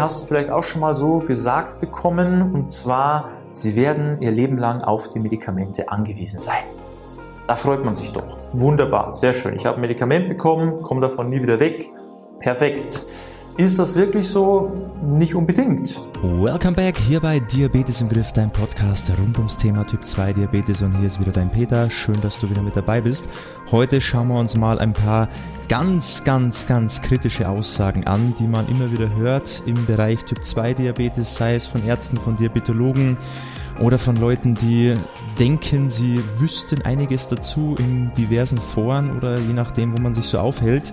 Hast du vielleicht auch schon mal so gesagt bekommen, und zwar, sie werden ihr Leben lang auf die Medikamente angewiesen sein. Da freut man sich doch. Wunderbar, sehr schön. Ich habe ein Medikament bekommen, komme davon nie wieder weg. Perfekt. Ist das wirklich so? Nicht unbedingt. Welcome back hier bei Diabetes im Griff, dein Podcast rund ums Thema Typ 2 Diabetes und hier ist wieder dein Peter. Schön, dass du wieder mit dabei bist. Heute schauen wir uns mal ein paar ganz, ganz, ganz kritische Aussagen an, die man immer wieder hört im Bereich Typ 2 Diabetes, sei es von Ärzten, von Diabetologen oder von Leuten, die denken, sie wüssten einiges dazu in diversen Foren oder je nachdem, wo man sich so aufhält.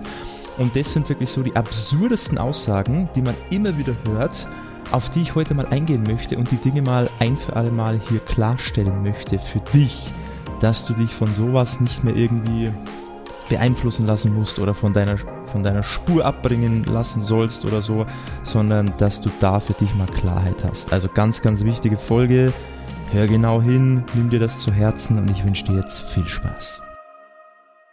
Und das sind wirklich so die absurdesten Aussagen, die man immer wieder hört, auf die ich heute mal eingehen möchte und die Dinge mal ein für alle Mal hier klarstellen möchte für dich, dass du dich von sowas nicht mehr irgendwie beeinflussen lassen musst oder von deiner, von deiner Spur abbringen lassen sollst oder so, sondern dass du da für dich mal Klarheit hast. Also ganz, ganz wichtige Folge. Hör genau hin, nimm dir das zu Herzen und ich wünsche dir jetzt viel Spaß.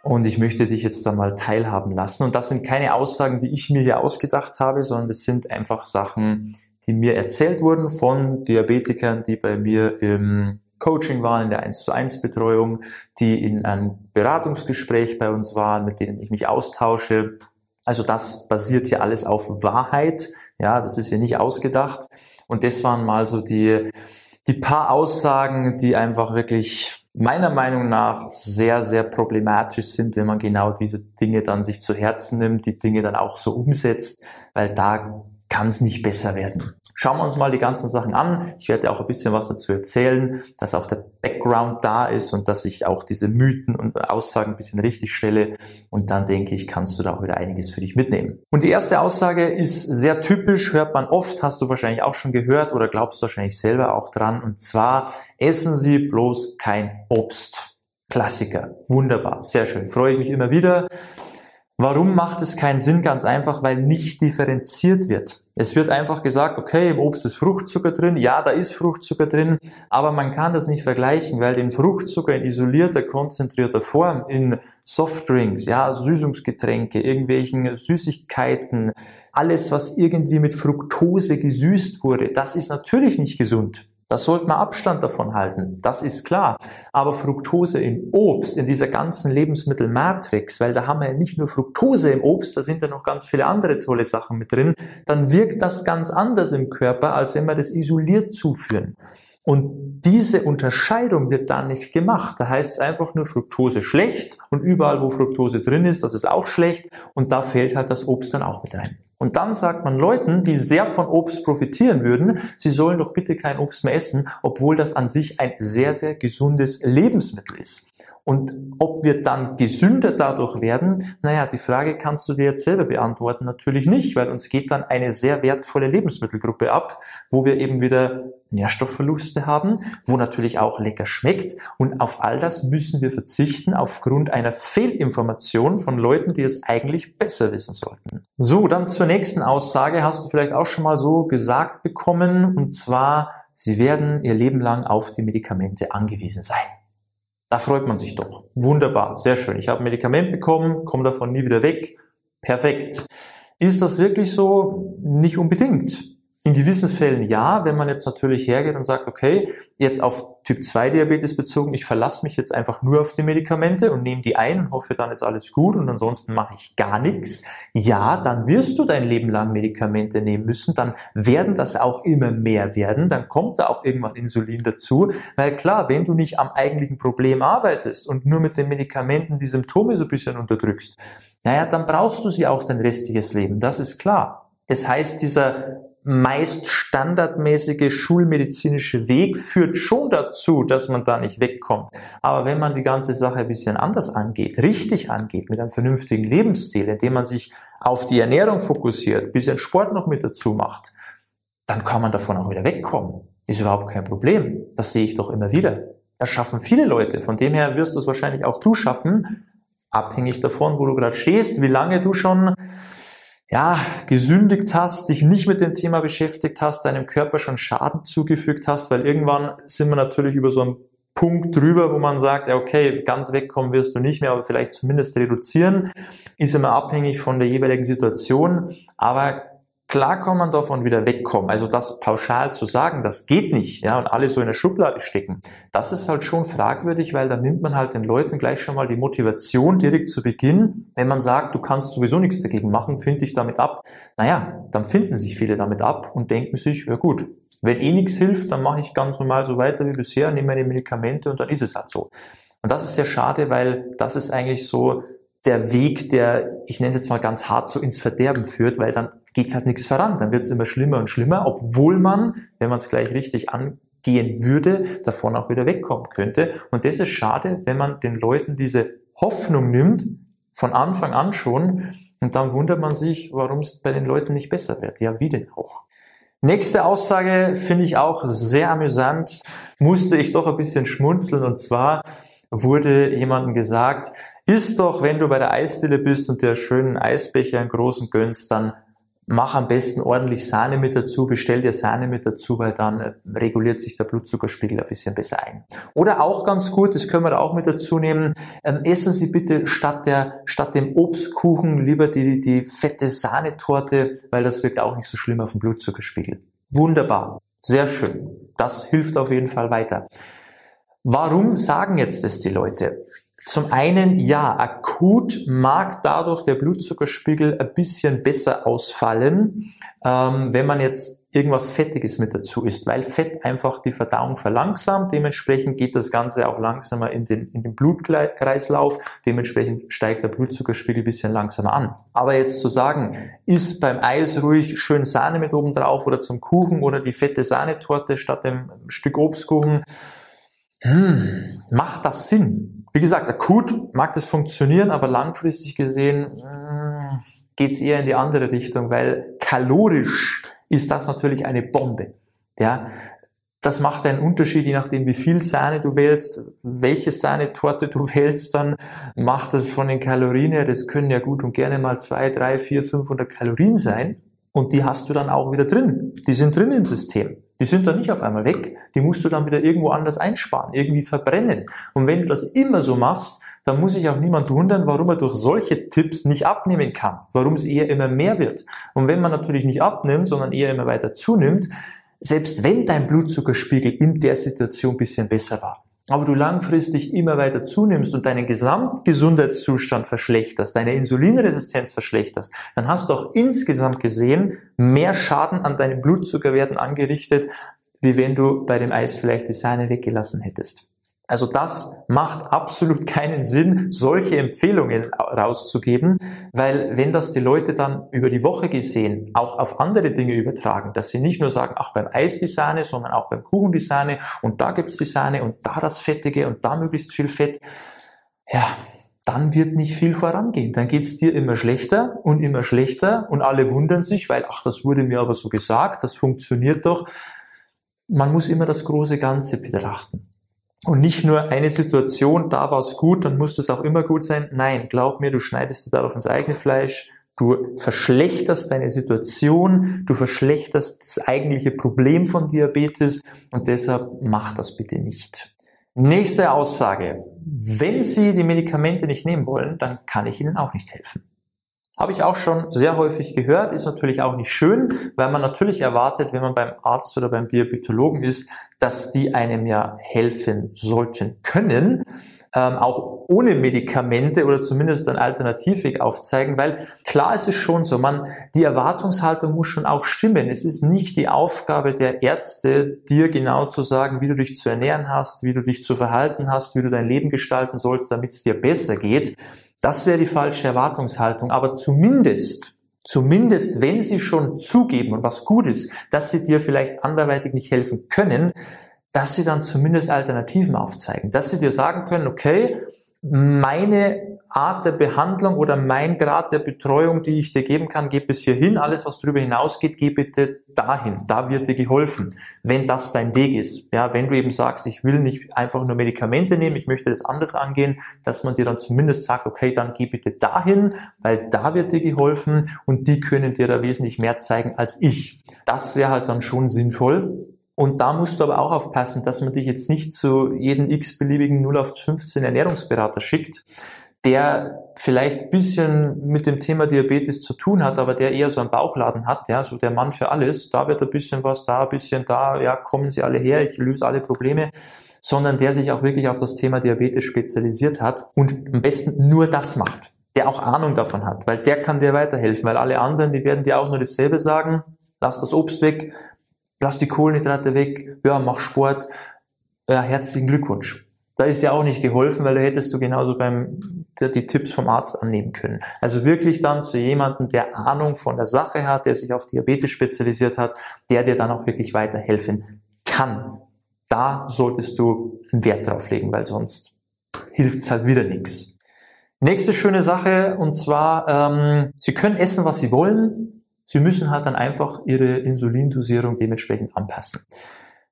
Und ich möchte dich jetzt da mal teilhaben lassen. Und das sind keine Aussagen, die ich mir hier ausgedacht habe, sondern das sind einfach Sachen, die mir erzählt wurden von Diabetikern, die bei mir im Coaching waren, in der 1 zu 1 Betreuung, die in einem Beratungsgespräch bei uns waren, mit denen ich mich austausche. Also das basiert hier alles auf Wahrheit. Ja, das ist hier nicht ausgedacht. Und das waren mal so die, die paar Aussagen, die einfach wirklich meiner Meinung nach sehr, sehr problematisch sind, wenn man genau diese Dinge dann sich zu Herzen nimmt, die Dinge dann auch so umsetzt, weil da kann es nicht besser werden. Schauen wir uns mal die ganzen Sachen an. Ich werde auch ein bisschen was dazu erzählen, dass auch der Background da ist und dass ich auch diese Mythen und Aussagen ein bisschen richtig stelle. Und dann denke ich, kannst du da auch wieder einiges für dich mitnehmen. Und die erste Aussage ist sehr typisch, hört man oft, hast du wahrscheinlich auch schon gehört oder glaubst wahrscheinlich selber auch dran. Und zwar, essen Sie bloß kein Obst. Klassiker. Wunderbar. Sehr schön. Freue ich mich immer wieder. Warum macht es keinen Sinn? Ganz einfach, weil nicht differenziert wird. Es wird einfach gesagt, okay, im Obst ist Fruchtzucker drin, ja, da ist Fruchtzucker drin, aber man kann das nicht vergleichen, weil den Fruchtzucker in isolierter, konzentrierter Form in Softdrinks, ja, Süßungsgetränke, irgendwelchen Süßigkeiten, alles, was irgendwie mit Fructose gesüßt wurde, das ist natürlich nicht gesund. Da sollte man Abstand davon halten, das ist klar. Aber Fructose im Obst, in dieser ganzen Lebensmittelmatrix, weil da haben wir ja nicht nur Fructose im Obst, da sind ja noch ganz viele andere tolle Sachen mit drin, dann wirkt das ganz anders im Körper, als wenn wir das isoliert zuführen. Und diese Unterscheidung wird da nicht gemacht. Da heißt es einfach nur Fructose schlecht und überall, wo Fructose drin ist, das ist auch schlecht und da fällt halt das Obst dann auch mit rein. Und dann sagt man Leuten, die sehr von Obst profitieren würden, sie sollen doch bitte kein Obst mehr essen, obwohl das an sich ein sehr, sehr gesundes Lebensmittel ist. Und ob wir dann gesünder dadurch werden, naja, die Frage kannst du dir jetzt selber beantworten. Natürlich nicht, weil uns geht dann eine sehr wertvolle Lebensmittelgruppe ab, wo wir eben wieder Nährstoffverluste haben, wo natürlich auch lecker schmeckt. Und auf all das müssen wir verzichten aufgrund einer Fehlinformation von Leuten, die es eigentlich besser wissen sollten. So, dann zur nächsten Aussage hast du vielleicht auch schon mal so gesagt bekommen, und zwar, sie werden ihr Leben lang auf die Medikamente angewiesen sein. Da freut man sich doch. Wunderbar, sehr schön. Ich habe ein Medikament bekommen, komme davon nie wieder weg. Perfekt. Ist das wirklich so? Nicht unbedingt. In gewissen Fällen ja, wenn man jetzt natürlich hergeht und sagt, okay, jetzt auf Typ 2 Diabetes bezogen, ich verlasse mich jetzt einfach nur auf die Medikamente und nehme die ein und hoffe, dann ist alles gut und ansonsten mache ich gar nichts. Ja, dann wirst du dein Leben lang Medikamente nehmen müssen, dann werden das auch immer mehr werden, dann kommt da auch irgendwann Insulin dazu, weil klar, wenn du nicht am eigentlichen Problem arbeitest und nur mit den Medikamenten die Symptome so ein bisschen unterdrückst, naja, dann brauchst du sie auch dein restliches Leben, das ist klar. Es heißt, dieser meist standardmäßige schulmedizinische Weg führt schon dazu, dass man da nicht wegkommt. Aber wenn man die ganze Sache ein bisschen anders angeht, richtig angeht, mit einem vernünftigen Lebensstil, indem man sich auf die Ernährung fokussiert, bisschen Sport noch mit dazu macht, dann kann man davon auch wieder wegkommen. Ist überhaupt kein Problem. Das sehe ich doch immer wieder. Das schaffen viele Leute. Von dem her wirst du es wahrscheinlich auch du schaffen, abhängig davon, wo du gerade stehst, wie lange du schon ja, gesündigt hast, dich nicht mit dem Thema beschäftigt hast, deinem Körper schon Schaden zugefügt hast, weil irgendwann sind wir natürlich über so einen Punkt drüber, wo man sagt, ja, okay, ganz wegkommen wirst du nicht mehr, aber vielleicht zumindest reduzieren, ist immer abhängig von der jeweiligen Situation. Aber Klar kann man davon wieder wegkommen. Also das pauschal zu sagen, das geht nicht, ja, und alle so in der Schublade stecken, das ist halt schon fragwürdig, weil dann nimmt man halt den Leuten gleich schon mal die Motivation direkt zu Beginn. Wenn man sagt, du kannst sowieso nichts dagegen machen, finde dich damit ab. Naja, dann finden sich viele damit ab und denken sich, ja gut, wenn eh nichts hilft, dann mache ich ganz normal so weiter wie bisher, nehme meine Medikamente und dann ist es halt so. Und das ist sehr schade, weil das ist eigentlich so der Weg, der, ich nenne es jetzt mal ganz hart, so ins Verderben führt, weil dann geht halt nichts voran. Dann wird es immer schlimmer und schlimmer, obwohl man, wenn man es gleich richtig angehen würde, davon auch wieder wegkommen könnte. Und das ist schade, wenn man den Leuten diese Hoffnung nimmt, von Anfang an schon, und dann wundert man sich, warum es bei den Leuten nicht besser wird. Ja, wie denn auch? Nächste Aussage finde ich auch sehr amüsant, musste ich doch ein bisschen schmunzeln, und zwar wurde jemandem gesagt, ist doch, wenn du bei der Eisdiele bist und dir schönen Eisbecher einen großen gönnst, dann mach am besten ordentlich Sahne mit dazu, bestell dir Sahne mit dazu, weil dann äh, reguliert sich der Blutzuckerspiegel ein bisschen besser ein. Oder auch ganz gut, das können wir auch mit dazu nehmen, ähm, essen Sie bitte statt der, statt dem Obstkuchen lieber die, die fette Sahnetorte, weil das wirkt auch nicht so schlimm auf den Blutzuckerspiegel. Wunderbar. Sehr schön. Das hilft auf jeden Fall weiter. Warum sagen jetzt das die Leute? Zum einen, ja, akut mag dadurch der Blutzuckerspiegel ein bisschen besser ausfallen, ähm, wenn man jetzt irgendwas Fettiges mit dazu isst, weil Fett einfach die Verdauung verlangsamt. Dementsprechend geht das Ganze auch langsamer in den, in den Blutkreislauf. Dementsprechend steigt der Blutzuckerspiegel ein bisschen langsamer an. Aber jetzt zu sagen, isst beim Eis ruhig schön Sahne mit oben drauf oder zum Kuchen oder die fette Sahnetorte statt dem Stück Obstkuchen, hm, macht das Sinn? Wie gesagt, akut mag das funktionieren, aber langfristig gesehen hm, geht es eher in die andere Richtung, weil kalorisch ist das natürlich eine Bombe. Ja, das macht einen Unterschied, je nachdem, wie viel Sahne du wählst, welche Sahnetorte du wählst, dann macht das von den Kalorien her, das können ja gut und gerne mal zwei, drei, vier, 500 Kalorien sein. Und die hast du dann auch wieder drin. Die sind drin im System. Die sind dann nicht auf einmal weg. Die musst du dann wieder irgendwo anders einsparen, irgendwie verbrennen. Und wenn du das immer so machst, dann muss sich auch niemand wundern, warum er durch solche Tipps nicht abnehmen kann, warum es eher immer mehr wird. Und wenn man natürlich nicht abnimmt, sondern eher immer weiter zunimmt, selbst wenn dein Blutzuckerspiegel in der Situation bisschen besser war, aber du langfristig immer weiter zunimmst und deinen Gesamtgesundheitszustand verschlechterst, deine Insulinresistenz verschlechterst, dann hast du auch insgesamt gesehen mehr Schaden an deinen Blutzuckerwerten angerichtet, wie wenn du bei dem Eis vielleicht die Sahne weggelassen hättest. Also das macht absolut keinen Sinn, solche Empfehlungen rauszugeben, weil wenn das die Leute dann über die Woche gesehen auch auf andere Dinge übertragen, dass sie nicht nur sagen, ach beim Eis die Sahne, sondern auch beim Kuchen die Sahne und da gibt's die Sahne und da das Fettige und da möglichst viel Fett, ja, dann wird nicht viel vorangehen. Dann geht's dir immer schlechter und immer schlechter und alle wundern sich, weil, ach, das wurde mir aber so gesagt, das funktioniert doch. Man muss immer das große Ganze betrachten. Und nicht nur eine Situation, da war es gut, dann muss das auch immer gut sein. Nein, glaub mir, du schneidest dir darauf ins eigene Fleisch, du verschlechterst deine Situation, du verschlechterst das eigentliche Problem von Diabetes und deshalb mach das bitte nicht. Nächste Aussage. Wenn Sie die Medikamente nicht nehmen wollen, dann kann ich Ihnen auch nicht helfen. Habe ich auch schon sehr häufig gehört, ist natürlich auch nicht schön, weil man natürlich erwartet, wenn man beim Arzt oder beim Diabetologen ist, dass die einem ja helfen sollten können, ähm, auch ohne Medikamente oder zumindest einen Alternativweg aufzeigen, weil klar ist es schon so, man, die Erwartungshaltung muss schon auch stimmen. Es ist nicht die Aufgabe der Ärzte, dir genau zu sagen, wie du dich zu ernähren hast, wie du dich zu verhalten hast, wie du dein Leben gestalten sollst, damit es dir besser geht das wäre die falsche Erwartungshaltung. Aber zumindest, zumindest wenn sie schon zugeben und was gut ist, dass sie dir vielleicht anderweitig nicht helfen können, dass sie dann zumindest Alternativen aufzeigen. Dass sie dir sagen können, okay, meine Art der Behandlung oder mein Grad der Betreuung, die ich dir geben kann, geht bis hierhin. Alles, was darüber hinausgeht, geh bitte dahin. Da wird dir geholfen, wenn das dein Weg ist. Ja, wenn du eben sagst, ich will nicht einfach nur Medikamente nehmen, ich möchte das anders angehen, dass man dir dann zumindest sagt, okay, dann geh bitte dahin, weil da wird dir geholfen und die können dir da wesentlich mehr zeigen als ich. Das wäre halt dann schon sinnvoll. Und da musst du aber auch aufpassen, dass man dich jetzt nicht zu jedem x-beliebigen 0 auf 15 Ernährungsberater schickt. der vielleicht bisschen mit dem Thema Diabetes zu tun hat, aber der eher so einen Bauchladen hat, ja, so der Mann für alles, da wird ein bisschen was, da ein bisschen da, ja, kommen Sie alle her, ich löse alle Probleme, sondern der sich auch wirklich auf das Thema Diabetes spezialisiert hat und am besten nur das macht, der auch Ahnung davon hat, weil der kann dir weiterhelfen, weil alle anderen, die werden dir auch nur dasselbe sagen, lass das Obst weg, lass die Kohlenhydrate weg, ja, mach Sport, ja, herzlichen Glückwunsch. Da ist ja auch nicht geholfen, weil da hättest du genauso beim, die Tipps vom Arzt annehmen können. Also wirklich dann zu jemandem, der Ahnung von der Sache hat, der sich auf Diabetes spezialisiert hat, der dir dann auch wirklich weiterhelfen kann. Da solltest du einen Wert drauf legen, weil sonst hilft es halt wieder nichts. Nächste schöne Sache, und zwar, ähm, Sie können essen, was Sie wollen. Sie müssen halt dann einfach Ihre Insulindosierung dementsprechend anpassen.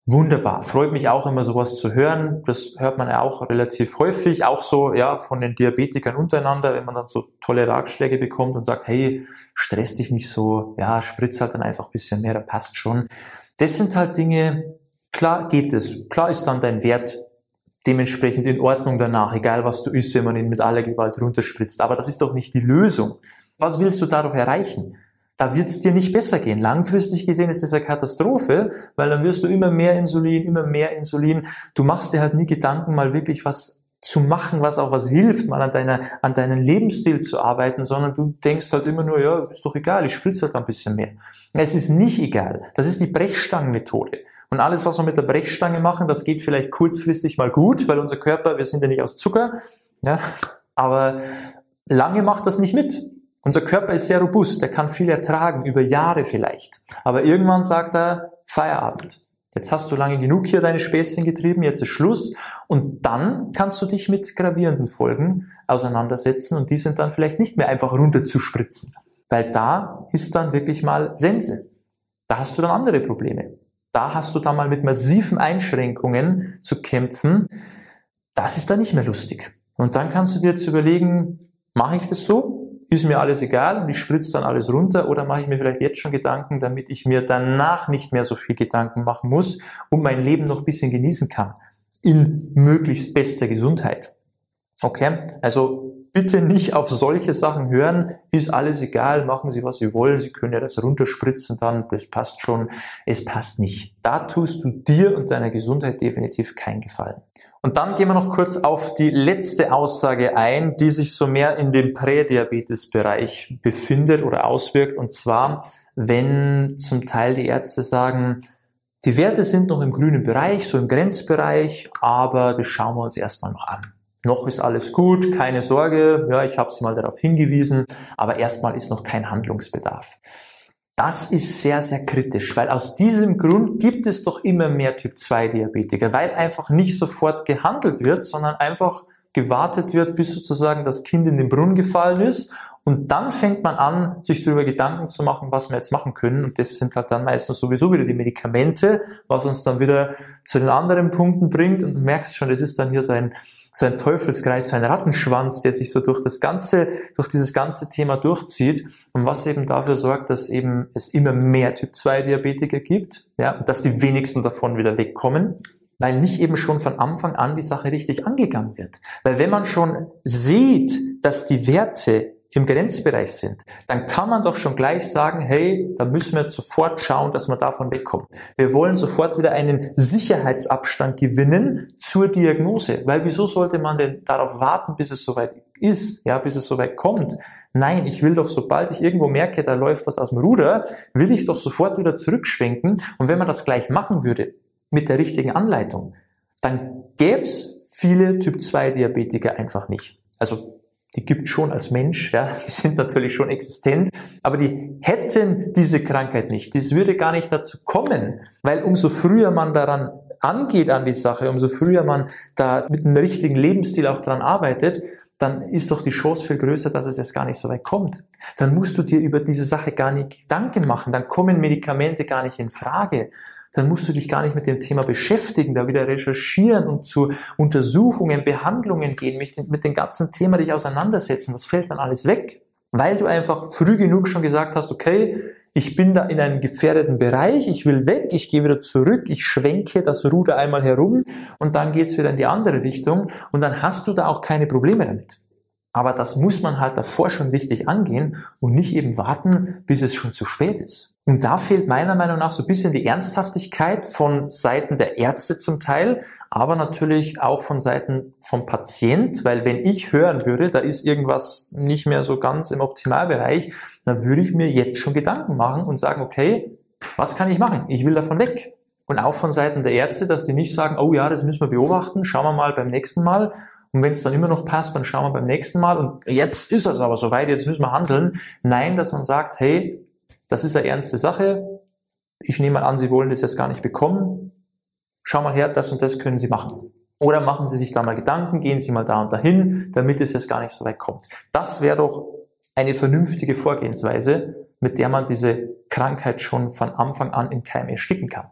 Wunderbar. Freut mich auch immer sowas zu hören. Das hört man ja auch relativ häufig, auch so, ja, von den Diabetikern untereinander, wenn man dann so tolle Ratschläge bekommt und sagt, hey, stress dich nicht so, ja, spritz halt dann einfach ein bisschen mehr, da passt schon. Das sind halt Dinge, klar geht es. Klar ist dann dein Wert dementsprechend in Ordnung danach, egal was du isst, wenn man ihn mit aller Gewalt runterspritzt. Aber das ist doch nicht die Lösung. Was willst du dadurch erreichen? Da wird es dir nicht besser gehen. Langfristig gesehen ist das eine Katastrophe, weil dann wirst du immer mehr Insulin, immer mehr Insulin. Du machst dir halt nie Gedanken, mal wirklich was zu machen, was auch was hilft, mal an deiner, an deinen Lebensstil zu arbeiten, sondern du denkst halt immer nur, ja, ist doch egal, ich spritze halt ein bisschen mehr. Es ist nicht egal. Das ist die Brechstangenmethode. Und alles, was wir mit der Brechstange machen, das geht vielleicht kurzfristig mal gut, weil unser Körper, wir sind ja nicht aus Zucker, ja, aber lange macht das nicht mit. Unser Körper ist sehr robust, der kann viel ertragen, über Jahre vielleicht. Aber irgendwann sagt er, Feierabend. Jetzt hast du lange genug hier deine Späßchen getrieben, jetzt ist Schluss. Und dann kannst du dich mit gravierenden Folgen auseinandersetzen und die sind dann vielleicht nicht mehr einfach runter zu spritzen. Weil da ist dann wirklich mal Sense. Da hast du dann andere Probleme. Da hast du dann mal mit massiven Einschränkungen zu kämpfen. Das ist dann nicht mehr lustig. Und dann kannst du dir jetzt überlegen, mache ich das so? Ist mir alles egal und ich spritze dann alles runter oder mache ich mir vielleicht jetzt schon Gedanken, damit ich mir danach nicht mehr so viel Gedanken machen muss und mein Leben noch ein bisschen genießen kann. In möglichst bester Gesundheit. Okay? Also bitte nicht auf solche Sachen hören, ist alles egal, machen Sie, was Sie wollen, Sie können ja das runterspritzen dann, das passt schon, es passt nicht. Da tust du dir und deiner Gesundheit definitiv keinen Gefallen. Und dann gehen wir noch kurz auf die letzte Aussage ein, die sich so mehr in dem Prädiabetes-Bereich befindet oder auswirkt. Und zwar, wenn zum Teil die Ärzte sagen, die Werte sind noch im grünen Bereich, so im Grenzbereich, aber das schauen wir uns erstmal noch an. Noch ist alles gut, keine Sorge, ja, ich habe Sie mal darauf hingewiesen, aber erstmal ist noch kein Handlungsbedarf. Das ist sehr, sehr kritisch, weil aus diesem Grund gibt es doch immer mehr Typ-2-Diabetiker, weil einfach nicht sofort gehandelt wird, sondern einfach gewartet wird, bis sozusagen das Kind in den Brunnen gefallen ist und dann fängt man an, sich darüber Gedanken zu machen, was wir jetzt machen können. Und das sind halt dann meistens sowieso wieder die Medikamente, was uns dann wieder zu den anderen Punkten bringt. Und du merkst schon, das ist dann hier so ein, so ein Teufelskreis, so ein Rattenschwanz, der sich so durch das ganze, durch dieses ganze Thema durchzieht und was eben dafür sorgt, dass eben es immer mehr Typ 2 Diabetiker gibt, ja, und dass die wenigsten davon wieder wegkommen weil nicht eben schon von Anfang an die Sache richtig angegangen wird. Weil wenn man schon sieht, dass die Werte im Grenzbereich sind, dann kann man doch schon gleich sagen, hey, da müssen wir sofort schauen, dass wir davon wegkommen. Wir wollen sofort wieder einen Sicherheitsabstand gewinnen zur Diagnose, weil wieso sollte man denn darauf warten, bis es soweit ist, ja, bis es soweit kommt? Nein, ich will doch, sobald ich irgendwo merke, da läuft was aus dem Ruder, will ich doch sofort wieder zurückschwenken. Und wenn man das gleich machen würde, mit der richtigen Anleitung, dann gäbe es viele Typ-2-Diabetiker einfach nicht. Also die gibt schon als Mensch, ja, die sind natürlich schon existent, aber die hätten diese Krankheit nicht. Das würde gar nicht dazu kommen, weil umso früher man daran angeht an die Sache, umso früher man da mit einem richtigen Lebensstil auch dran arbeitet, dann ist doch die Chance viel größer, dass es jetzt gar nicht so weit kommt. Dann musst du dir über diese Sache gar nicht Gedanken machen, dann kommen Medikamente gar nicht in Frage dann musst du dich gar nicht mit dem Thema beschäftigen, da wieder recherchieren und zu Untersuchungen, Behandlungen gehen, mit, mit dem ganzen Thema dich auseinandersetzen. Das fällt dann alles weg, weil du einfach früh genug schon gesagt hast, okay, ich bin da in einem gefährdeten Bereich, ich will weg, ich gehe wieder zurück, ich schwenke das Ruder einmal herum und dann geht's wieder in die andere Richtung und dann hast du da auch keine Probleme damit. Aber das muss man halt davor schon richtig angehen und nicht eben warten, bis es schon zu spät ist. Und da fehlt meiner Meinung nach so ein bisschen die Ernsthaftigkeit von Seiten der Ärzte zum Teil, aber natürlich auch von Seiten vom Patient, weil wenn ich hören würde, da ist irgendwas nicht mehr so ganz im Optimalbereich, dann würde ich mir jetzt schon Gedanken machen und sagen, okay, was kann ich machen? Ich will davon weg. Und auch von Seiten der Ärzte, dass die nicht sagen, oh ja, das müssen wir beobachten, schauen wir mal beim nächsten Mal. Und wenn es dann immer noch passt, dann schauen wir beim nächsten Mal. Und jetzt ist es aber soweit, jetzt müssen wir handeln. Nein, dass man sagt, hey, das ist eine ernste Sache. Ich nehme an, Sie wollen das jetzt gar nicht bekommen schau mal her, das und das können Sie machen. Oder machen Sie sich da mal Gedanken, gehen Sie mal da und dahin, damit es jetzt gar nicht so weit kommt. Das wäre doch eine vernünftige Vorgehensweise, mit der man diese Krankheit schon von Anfang an im Keim ersticken kann.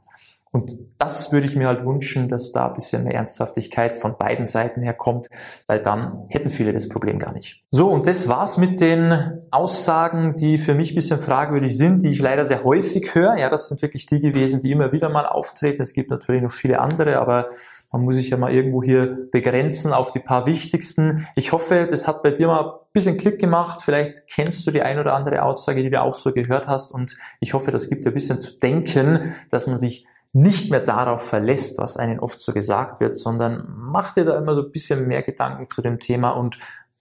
Und das würde ich mir halt wünschen, dass da ein bisschen mehr Ernsthaftigkeit von beiden Seiten herkommt, weil dann hätten viele das Problem gar nicht. So, und das war's mit den Aussagen, die für mich ein bisschen fragwürdig sind, die ich leider sehr häufig höre. Ja, das sind wirklich die gewesen, die immer wieder mal auftreten. Es gibt natürlich noch viele andere, aber man muss sich ja mal irgendwo hier begrenzen auf die paar wichtigsten. Ich hoffe, das hat bei dir mal ein bisschen Klick gemacht. Vielleicht kennst du die ein oder andere Aussage, die du auch so gehört hast. Und ich hoffe, das gibt dir ein bisschen zu denken, dass man sich nicht mehr darauf verlässt, was einen oft so gesagt wird, sondern mach dir da immer so ein bisschen mehr Gedanken zu dem Thema und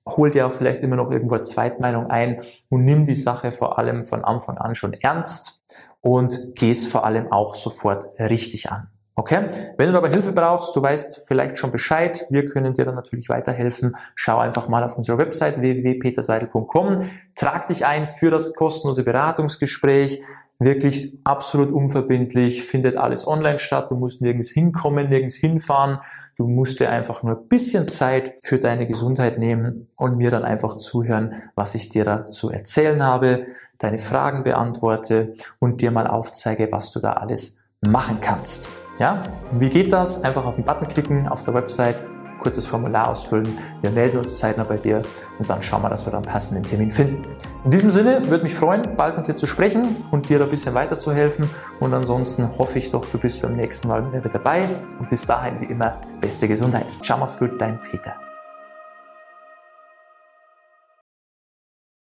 hol dir auch vielleicht immer noch irgendwo eine Zweitmeinung ein und nimm die Sache vor allem von Anfang an schon ernst und geh es vor allem auch sofort richtig an. Okay? Wenn du dabei Hilfe brauchst, du weißt vielleicht schon Bescheid, wir können dir dann natürlich weiterhelfen. Schau einfach mal auf unsere Website www.peterseidel.com, trag dich ein für das kostenlose Beratungsgespräch. Wirklich absolut unverbindlich, findet alles online statt, du musst nirgends hinkommen, nirgends hinfahren, du musst dir einfach nur ein bisschen Zeit für deine Gesundheit nehmen und mir dann einfach zuhören, was ich dir da zu erzählen habe, deine Fragen beantworte und dir mal aufzeige, was du da alles machen kannst. Ja, wie geht das? Einfach auf den Button klicken auf der Website, kurzes Formular ausfüllen. Wir melden uns zeitnah bei dir und dann schauen wir, dass wir dann passenden Termin finden. In diesem Sinne würde mich freuen, bald mit dir zu sprechen und dir da ein bisschen weiterzuhelfen. Und ansonsten hoffe ich doch, du bist beim nächsten Mal wieder dabei. Und bis dahin wie immer, beste Gesundheit. Ciao, mach's gut, dein Peter.